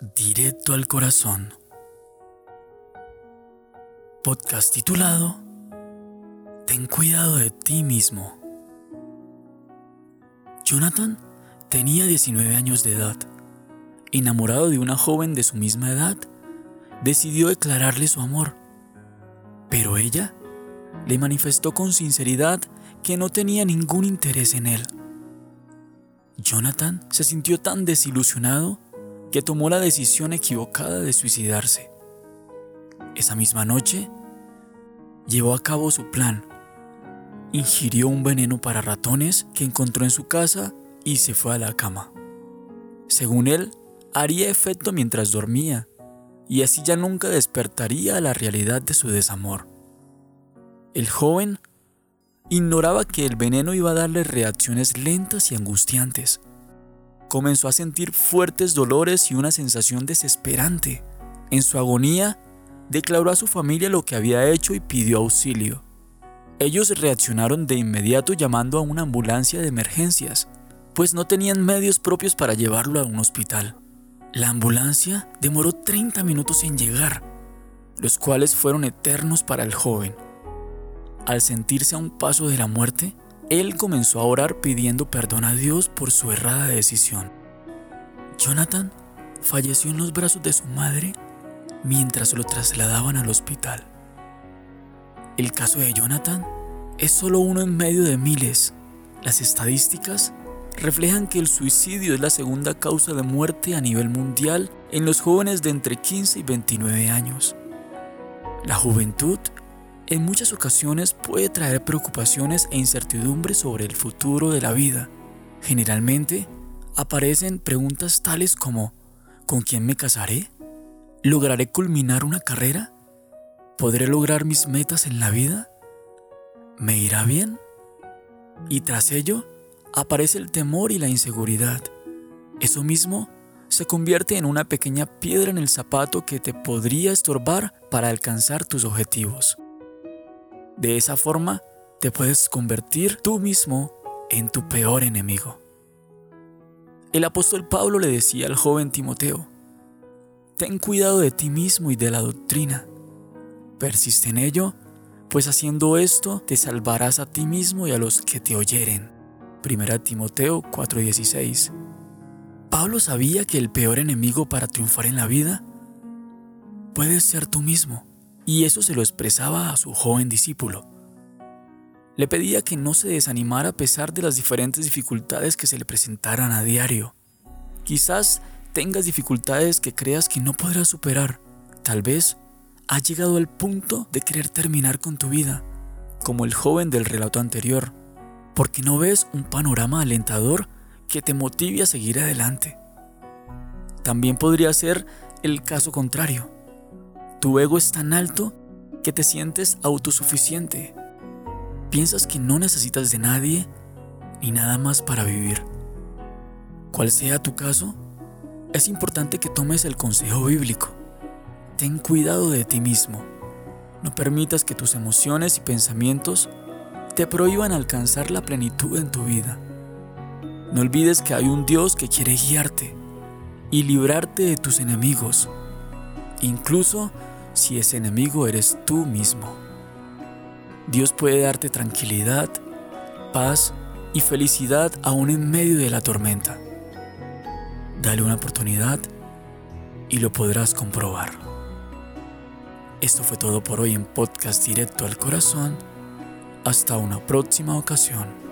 Directo al corazón. Podcast titulado Ten cuidado de ti mismo. Jonathan tenía 19 años de edad. Enamorado de una joven de su misma edad, decidió declararle su amor. Pero ella le manifestó con sinceridad que no tenía ningún interés en él. Jonathan se sintió tan desilusionado que tomó la decisión equivocada de suicidarse. Esa misma noche, llevó a cabo su plan. Ingirió un veneno para ratones que encontró en su casa y se fue a la cama. Según él, haría efecto mientras dormía y así ya nunca despertaría a la realidad de su desamor. El joven ignoraba que el veneno iba a darle reacciones lentas y angustiantes comenzó a sentir fuertes dolores y una sensación desesperante. En su agonía, declaró a su familia lo que había hecho y pidió auxilio. Ellos reaccionaron de inmediato llamando a una ambulancia de emergencias, pues no tenían medios propios para llevarlo a un hospital. La ambulancia demoró 30 minutos en llegar, los cuales fueron eternos para el joven. Al sentirse a un paso de la muerte, él comenzó a orar pidiendo perdón a Dios por su errada decisión. Jonathan falleció en los brazos de su madre mientras lo trasladaban al hospital. El caso de Jonathan es solo uno en medio de miles. Las estadísticas reflejan que el suicidio es la segunda causa de muerte a nivel mundial en los jóvenes de entre 15 y 29 años. La juventud en muchas ocasiones puede traer preocupaciones e incertidumbres sobre el futuro de la vida. Generalmente aparecen preguntas tales como ¿con quién me casaré? ¿Lograré culminar una carrera? ¿Podré lograr mis metas en la vida? ¿Me irá bien? Y tras ello aparece el temor y la inseguridad. Eso mismo se convierte en una pequeña piedra en el zapato que te podría estorbar para alcanzar tus objetivos. De esa forma, te puedes convertir tú mismo en tu peor enemigo. El apóstol Pablo le decía al joven Timoteo, Ten cuidado de ti mismo y de la doctrina. Persiste en ello, pues haciendo esto te salvarás a ti mismo y a los que te oyeren. 1 Timoteo 4:16. Pablo sabía que el peor enemigo para triunfar en la vida puede ser tú mismo y eso se lo expresaba a su joven discípulo. Le pedía que no se desanimara a pesar de las diferentes dificultades que se le presentaran a diario. Quizás tengas dificultades que creas que no podrás superar. Tal vez has llegado al punto de querer terminar con tu vida, como el joven del relato anterior, porque no ves un panorama alentador que te motive a seguir adelante. También podría ser el caso contrario tu ego es tan alto que te sientes autosuficiente. Piensas que no necesitas de nadie ni nada más para vivir. Cual sea tu caso, es importante que tomes el consejo bíblico. Ten cuidado de ti mismo. No permitas que tus emociones y pensamientos te prohíban alcanzar la plenitud en tu vida. No olvides que hay un Dios que quiere guiarte y librarte de tus enemigos, incluso si ese enemigo eres tú mismo. Dios puede darte tranquilidad, paz y felicidad aún en medio de la tormenta. Dale una oportunidad y lo podrás comprobar. Esto fue todo por hoy en Podcast Directo al Corazón. Hasta una próxima ocasión.